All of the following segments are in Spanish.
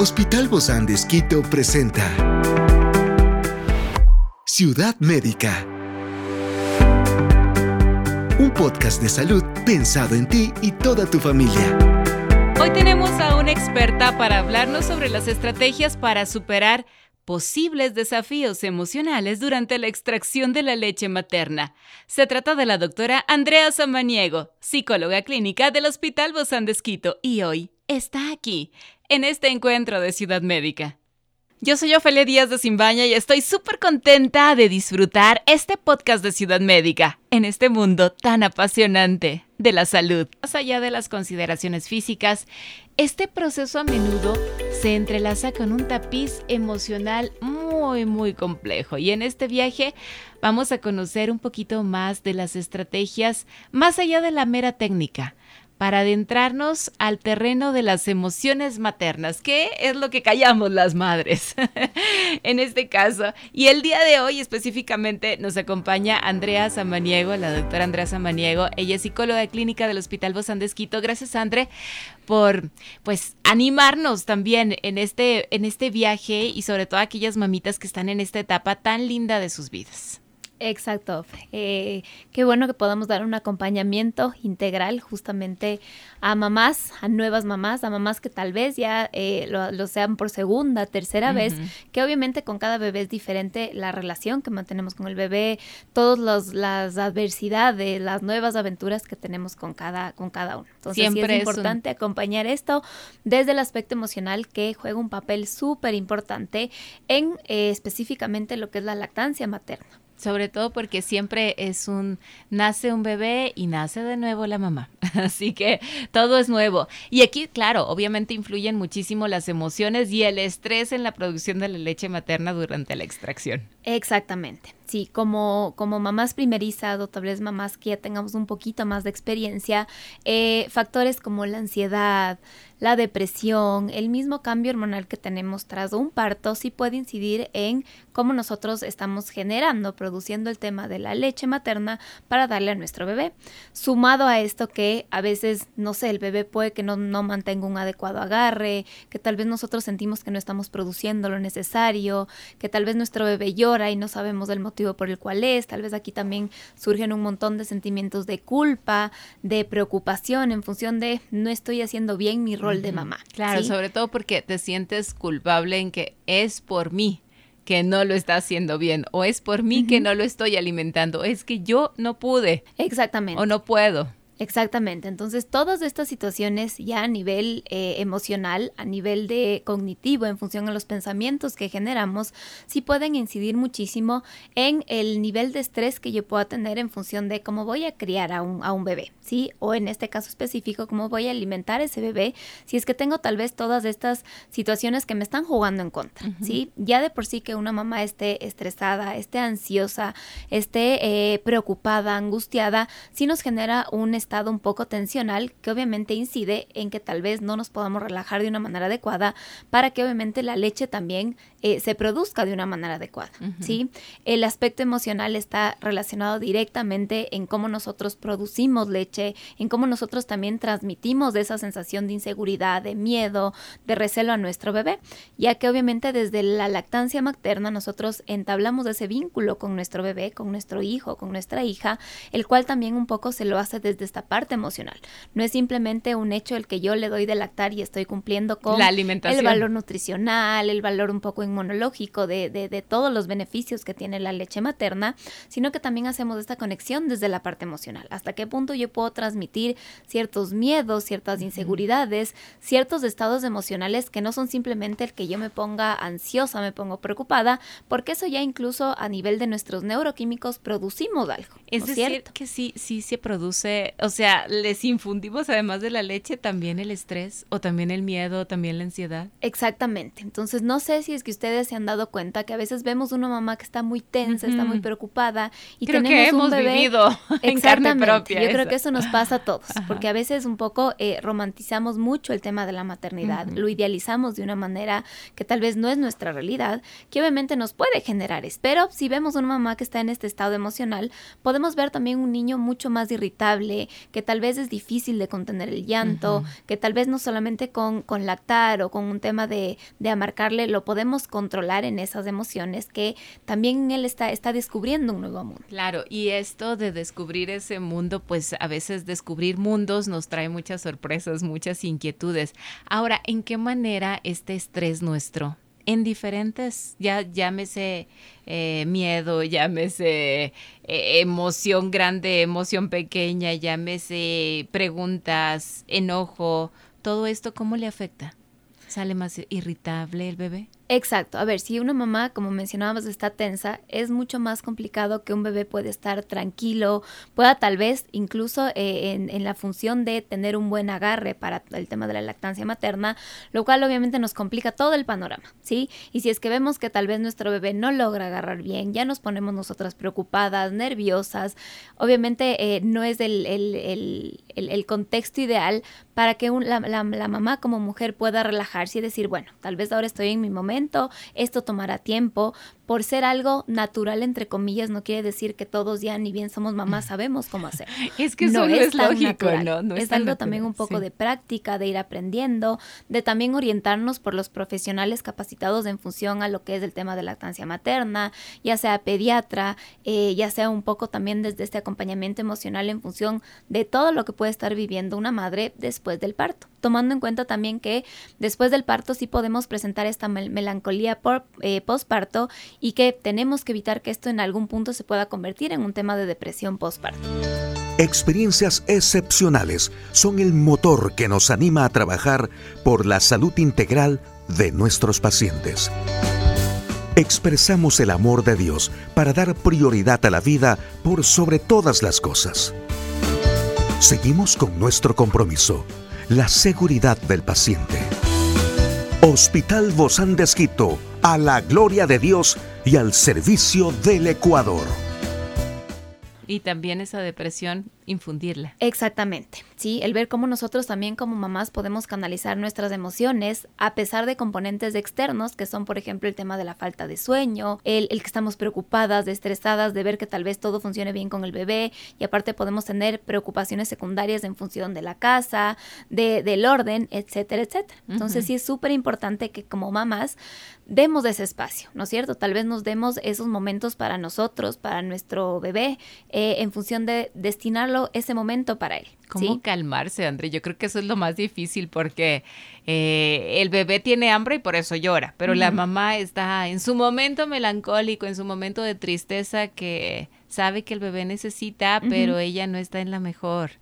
Hospital Bozán de presenta Ciudad Médica. Un podcast de salud pensado en ti y toda tu familia. Hoy tenemos a una experta para hablarnos sobre las estrategias para superar posibles desafíos emocionales durante la extracción de la leche materna. Se trata de la doctora Andrea Samaniego, psicóloga clínica del Hospital Bozán de y hoy está aquí, en este encuentro de Ciudad Médica. Yo soy Ofelia Díaz de Simbaña y estoy súper contenta de disfrutar este podcast de Ciudad Médica en este mundo tan apasionante de la salud. Más allá de las consideraciones físicas, este proceso a menudo se entrelaza con un tapiz emocional muy, muy complejo. Y en este viaje vamos a conocer un poquito más de las estrategias más allá de la mera técnica para adentrarnos al terreno de las emociones maternas, que es lo que callamos las madres en este caso. Y el día de hoy específicamente nos acompaña Andrea Samaniego, la doctora Andrea Samaniego. Ella es psicóloga clínica del Hospital Bozán de Esquito. Gracias, Andre, por pues animarnos también en este, en este viaje y sobre todo a aquellas mamitas que están en esta etapa tan linda de sus vidas. Exacto. Eh, qué bueno que podamos dar un acompañamiento integral justamente a mamás, a nuevas mamás, a mamás que tal vez ya eh, lo, sean por segunda, tercera vez, que obviamente con cada bebé es diferente la relación que mantenemos con el bebé, todas las adversidades, las nuevas aventuras que tenemos con cada, con cada uno. Entonces Siempre es importante acompañar esto desde el aspecto emocional que juega un papel súper importante en eh, específicamente lo que es la lactancia materna sobre todo porque siempre es un, nace un bebé y nace de nuevo la mamá. Así que todo es nuevo. Y aquí, claro, obviamente influyen muchísimo las emociones y el estrés en la producción de la leche materna durante la extracción. Exactamente. Sí, como, como mamás primerizas o tal vez mamás que ya tengamos un poquito más de experiencia, eh, factores como la ansiedad, la depresión, el mismo cambio hormonal que tenemos tras un parto sí puede incidir en cómo nosotros estamos generando, produciendo el tema de la leche materna para darle a nuestro bebé. Sumado a esto que a veces, no sé, el bebé puede que no, no mantenga un adecuado agarre, que tal vez nosotros sentimos que no estamos produciendo lo necesario, que tal vez nuestro bebé llora y no sabemos el motivo por el cual es. Tal vez aquí también surgen un montón de sentimientos de culpa, de preocupación en función de no estoy haciendo bien mi rol de mamá. Claro, sobre todo porque te sientes culpable en que es por mí que no lo está haciendo bien o es por mí que no lo estoy alimentando, es que yo no pude. Exactamente. O no puedo. Exactamente, entonces todas estas situaciones ya a nivel eh, emocional, a nivel de cognitivo, en función a los pensamientos que generamos, sí pueden incidir muchísimo en el nivel de estrés que yo pueda tener en función de cómo voy a criar a un, a un bebé, ¿sí? O en este caso específico, cómo voy a alimentar ese bebé, si es que tengo tal vez todas estas situaciones que me están jugando en contra, ¿sí? Ya de por sí que una mamá esté estresada, esté ansiosa, esté eh, preocupada, angustiada, sí nos genera un estrés estado un poco tensional que obviamente incide en que tal vez no nos podamos relajar de una manera adecuada para que obviamente la leche también eh, se produzca de una manera adecuada, ¿sí? El aspecto emocional está relacionado directamente en cómo nosotros producimos leche, en cómo nosotros también transmitimos esa sensación de inseguridad, de miedo, de recelo a nuestro bebé, ya que obviamente desde la lactancia materna nosotros entablamos ese vínculo con nuestro bebé, con nuestro hijo, con nuestra hija, el cual también un poco se lo hace desde esta parte emocional. No es simplemente un hecho el que yo le doy de lactar y estoy cumpliendo con la alimentación. el valor nutricional, el valor un poco inmunológico de, de, de, todos los beneficios que tiene la leche materna, sino que también hacemos esta conexión desde la parte emocional. Hasta qué punto yo puedo transmitir ciertos miedos, ciertas inseguridades, ciertos estados emocionales que no son simplemente el que yo me ponga ansiosa, me pongo preocupada, porque eso ya incluso a nivel de nuestros neuroquímicos producimos algo. Es decir, que sí, sí se produce, o sea, les infundimos además de la leche también el estrés o también el miedo, también la ansiedad. Exactamente. Entonces, no sé si es que ustedes se han dado cuenta que a veces vemos una mamá que está muy tensa, está muy preocupada y creo tenemos que hemos un bebé vivido en carne propia. Yo creo que eso nos pasa a todos, porque a veces un poco eh, romantizamos mucho el tema de la maternidad, lo idealizamos de una manera que tal vez no es nuestra realidad, que obviamente nos puede generar. Pero si vemos una mamá que está en este estado emocional, podemos ver también un niño mucho más irritable, que tal vez es difícil de contener el llanto, que tal vez no solamente con, con lactar o con un tema de, de amarcarle lo podemos controlar en esas emociones que también él está, está descubriendo un nuevo mundo. Claro, y esto de descubrir ese mundo, pues a veces descubrir mundos nos trae muchas sorpresas, muchas inquietudes. Ahora, ¿en qué manera este estrés nuestro en diferentes, ya llámese eh, miedo, llámese eh, emoción grande, emoción pequeña, llámese preguntas, enojo, todo esto, ¿cómo le afecta? ¿Sale más irritable el bebé? Exacto. A ver, si una mamá, como mencionábamos, está tensa, es mucho más complicado que un bebé puede estar tranquilo, pueda tal vez incluso eh, en, la función de tener un buen agarre para el tema de la lactancia materna, lo cual obviamente nos complica todo el panorama, ¿sí? Y si es que vemos que tal vez nuestro bebé no logra agarrar bien, ya nos ponemos nosotras preocupadas, nerviosas, obviamente eh, no es el, el, contexto ideal para que la, la mamá como mujer pueda y decir, bueno, tal vez ahora estoy en mi momento, esto tomará tiempo, por ser algo natural, entre comillas, no quiere decir que todos ya, ni bien somos mamás, sabemos cómo hacer. es que eso no, es, lógico, ¿no? es, algo también un poco de práctica, de ir aprendiendo, de también orientarnos por los profesionales capacitados en función a lo que es el tema de lactancia materna, ya sea pediatra, eh, ya sea un poco también desde este acompañamiento emocional en función de todo lo que puede estar viviendo una madre después del parto. Tomando en cuenta también que después del parto sí podemos presentar esta melancolía por, eh, postparto y que tenemos que evitar que esto en algún punto se pueda convertir en un tema de depresión postparto. Experiencias excepcionales son el motor que nos anima a trabajar por la salud integral de nuestros pacientes. Expresamos el amor de Dios para dar prioridad a la vida por sobre todas las cosas. Seguimos con nuestro compromiso, la seguridad del paciente. Hospital Bozán de Esquito, a la gloria de Dios y al servicio del Ecuador. Y también esa depresión infundirla. Exactamente, sí, el ver cómo nosotros también como mamás podemos canalizar nuestras emociones a pesar de componentes externos que son, por ejemplo, el tema de la falta de sueño, el, el que estamos preocupadas, estresadas, de ver que tal vez todo funcione bien con el bebé y aparte podemos tener preocupaciones secundarias en función de la casa, de, del orden, etcétera, etcétera. Entonces sí es súper importante que como mamás demos ese espacio, ¿no es cierto? Tal vez nos demos esos momentos para nosotros, para nuestro bebé, eh, en función de destinarlo ese momento para él. ¿Cómo calmarse, André? Yo creo que eso es lo más difícil porque eh, el bebé tiene hambre y por eso llora, pero la mamá está en su momento melancólico, en su momento de tristeza que sabe que el bebé necesita, pero ella no está en la mejor,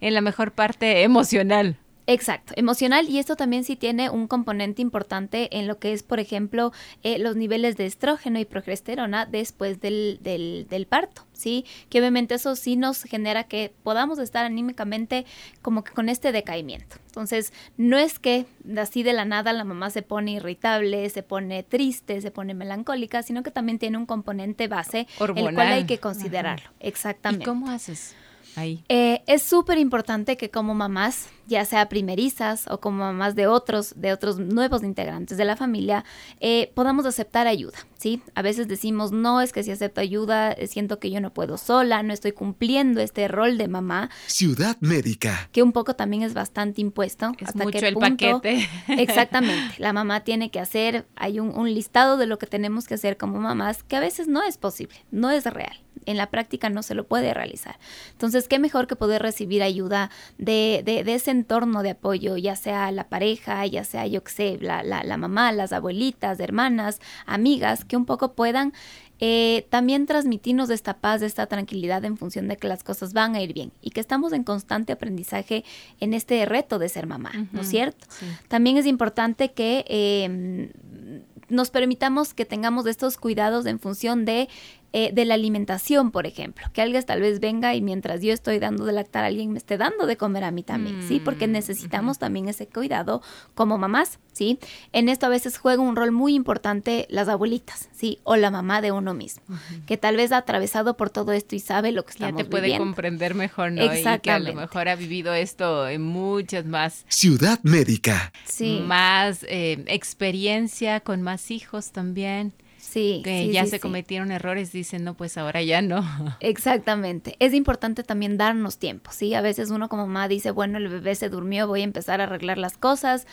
en la mejor parte emocional. Exacto, emocional y esto también sí tiene un componente importante en lo que es, por ejemplo, eh, los niveles de estrógeno y progesterona después del, del, del, parto, ¿sí? Que obviamente eso sí nos genera que podamos estar anímicamente como que con este decaimiento. Entonces, no es que así de la nada la mamá se pone irritable, se pone triste, se pone melancólica, sino que también tiene un componente base, el cual hay que considerarlo. Exactamente. ¿Y cómo haces? Eh, es súper importante que como mamás, ya sea primerizas o como mamás de otros, de otros nuevos integrantes de la familia, eh, podamos aceptar ayuda, ¿sí? A veces decimos, no, es que si acepto ayuda, eh, siento que yo no puedo sola, no estoy cumpliendo este rol de mamá. Ciudad médica. Que un poco también es bastante impuesto. Es hasta mucho el paquete. Exactamente. La mamá tiene que hacer, hay un, un listado de lo que tenemos que hacer como mamás que a veces no es posible, no es real en la práctica no se lo puede realizar. Entonces, qué mejor que poder recibir ayuda de, de, ese entorno de apoyo, ya sea la pareja, ya sea, yo qué sé, la, la, mamá, las abuelitas, hermanas, amigas, que un poco puedan eh, también transmitirnos esta paz, esta tranquilidad en función de que las cosas van a ir bien y que estamos en constante aprendizaje en este reto de ser mamá, ¿no es cierto? También es importante que em, nos permitamos que tengamos estos cuidados en función de eh, de la alimentación, por ejemplo, que alguien tal vez venga y mientras yo estoy dando de lactar a alguien me esté dando de comer a mí también, ¿sí? Porque mm, necesitamos también ese cuidado como mamás, ¿sí? En esto a veces juega un rol muy importante las abuelitas, ¿sí? O la mamá de uno mismo, que tal vez ha atravesado por todo esto y sabe lo que estamos Ya te puede comprender mejor, ¿no? Y que a lo mejor ha vivido esto en muchas más... Ciudad médica. Sí. Más eh, experiencia con más hijos también. Sí. Que ya se cometieron errores, dicen, no, pues ahora ya no. Exactamente. Es importante también darnos tiempo, ¿sí? A veces uno como mamá dice, bueno, el bebé se durmió, voy a empezar a arreglar las cosas.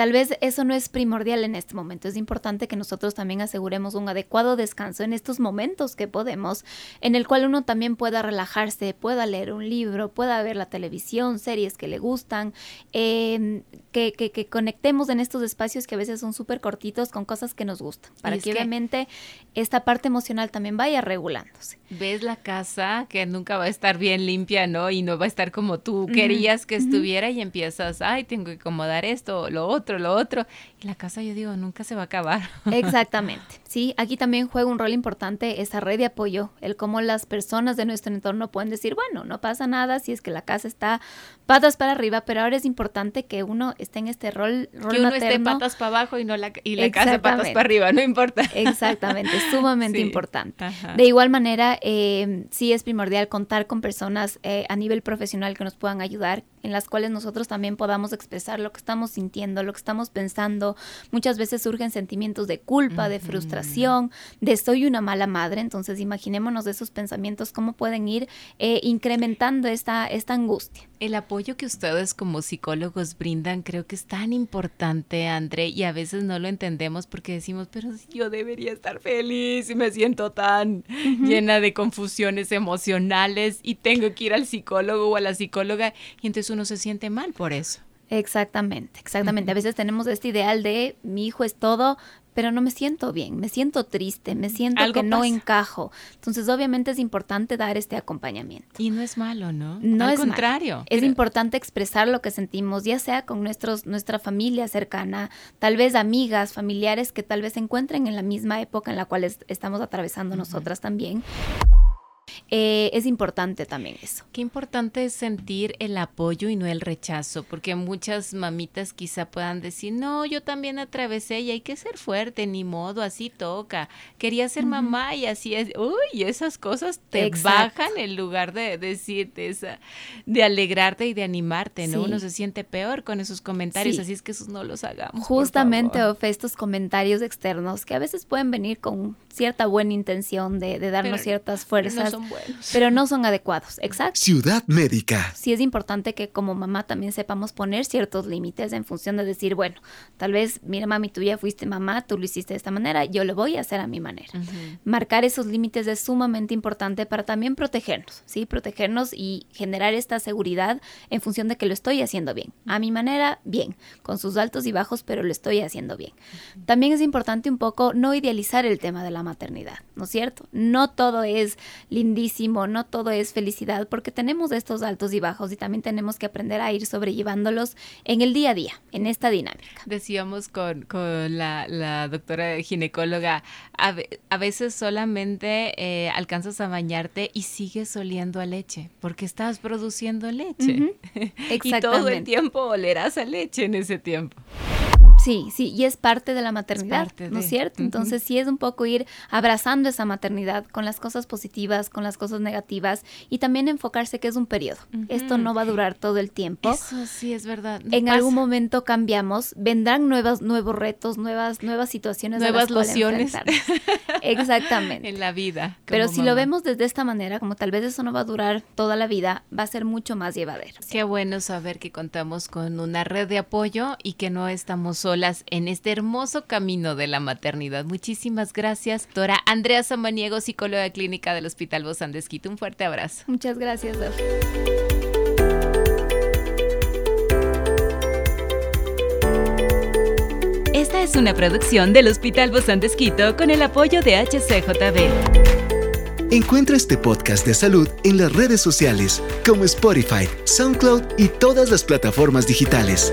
Tal vez eso no es primordial en este momento. Es importante que nosotros también aseguremos un adecuado descanso en estos momentos que podemos, en el cual uno también pueda relajarse, pueda leer un libro, pueda ver la televisión, series que le gustan, em, que, que, conectemos en estos espacios que a veces son súper cortitos con cosas que nos gustan, para que, obviamente esta parte emocional también vaya regulándose. Ves la casa que nunca va a estar bien limpia, ¿no? Y no va a estar como tú querías que estuviera y empiezas, ay, tengo que acomodar esto, lo otro lo otro. Y la casa, yo digo, nunca se va a acabar. Exactamente. Sí, aquí también juega un rol importante esa red de apoyo, el cómo las personas de nuestro entorno pueden decir, bueno, no pasa nada si es que la casa está patas para arriba, pero ahora es importante que uno esté en este rol, rol que uno esté patas para abajo y no la, y la casa patas para arriba, no importa. Exactamente, sumamente importante. De igual manera, eh, sí es primordial contar con personas eh, a nivel profesional que nos puedan ayudar, en las cuales nosotros también podamos expresar lo que estamos sintiendo, lo que estamos pensando. Muchas veces surgen sentimientos de culpa, de frustración, de soy una mala madre. Entonces imaginémonos esos pensamientos, cómo pueden ir eh, incrementando esta, esta angustia. El apoyo que ustedes como psicólogos brindan creo que es tan importante, André, y a veces no lo entendemos porque decimos, pero yo debería estar feliz y me siento tan llena de confusiones emocionales y tengo que ir al psicólogo o a la psicóloga y entonces uno se siente mal por eso. Exactamente, exactamente. A veces tenemos este ideal de mi hijo es todo, pero no me siento bien, me siento triste, me siento que no encajo. Entonces, obviamente es importante dar este acompañamiento. Y no es malo, ¿no? No Al es contrario. Es importante expresar lo que sentimos, ya sea con nuestros, nuestra familia cercana, tal vez amigas, familiares que tal vez se encuentren en la misma época en la cual estamos atravesando nosotras también. Eh, es importante también eso. Qué importante es sentir el apoyo y no el rechazo, porque muchas mamitas quizá puedan decir, no, yo también atravesé y hay que ser fuerte, ni modo, así toca. Quería ser mamá y así es. Uy, esas cosas te bajan en lugar de decirte esa, de alegrarte y de animarte, ¿no? Uno se siente peor con esos comentarios, así es que esos no los hagamos. Justamente, estos comentarios externos que a veces pueden venir con cierta buena intención de, darnos ciertas fuerzas pero no son adecuados. Exacto. Ciudad médica. Sí es importante que como mamá también sepamos poner ciertos límites en función de decir, bueno, tal vez, mira mami, tú ya fuiste mamá, tú lo hiciste de esta manera, yo lo voy a hacer a mi manera. Marcar esos límites es sumamente importante para también protegernos, ¿sí? Protegernos y generar esta seguridad en función de que lo estoy haciendo bien. A mi manera, bien, con sus altos y bajos, pero lo estoy haciendo bien. También es importante un poco no idealizar el tema de la maternidad, ¿no es cierto? No todo es lindísimo, no todo es felicidad, porque tenemos estos altos y bajos y también tenemos que aprender a ir sobrellevándolos en el día a día, en esta dinámica. Decíamos con, la, doctora ginecóloga, a, veces solamente eh, alcanzas a bañarte y sigues oliendo a leche, porque estás produciendo leche. y todo el tiempo olerás a leche en ese tiempo. Sí, sí, y es parte de la maternidad, ¿no es cierto? Entonces sí es un poco ir abrazando esa maternidad con las cosas positivas, con las cosas negativas y también enfocarse que es un periodo. Esto no va a durar todo el tiempo. Eso sí es verdad. en algún momento cambiamos, vendrán nuevos nuevos retos, nuevas nuevas situaciones, nuevas lociones. Exactamente. en la vida. Pero si lo vemos desde esta manera, como tal vez eso no va a durar toda la vida, va a ser mucho más llevadero. Qué bueno saber que contamos con una red de apoyo y que no estamos solos en este hermoso camino de la maternidad. Muchísimas gracias, doctora Andrea Samaniego, psicóloga clínica del Hospital Bozán de Un fuerte abrazo. Muchas gracias, Esta es una producción del Hospital Bozán de con el apoyo de HCJB. Encuentra este podcast de salud en las redes sociales como Spotify, SoundCloud y todas las plataformas digitales.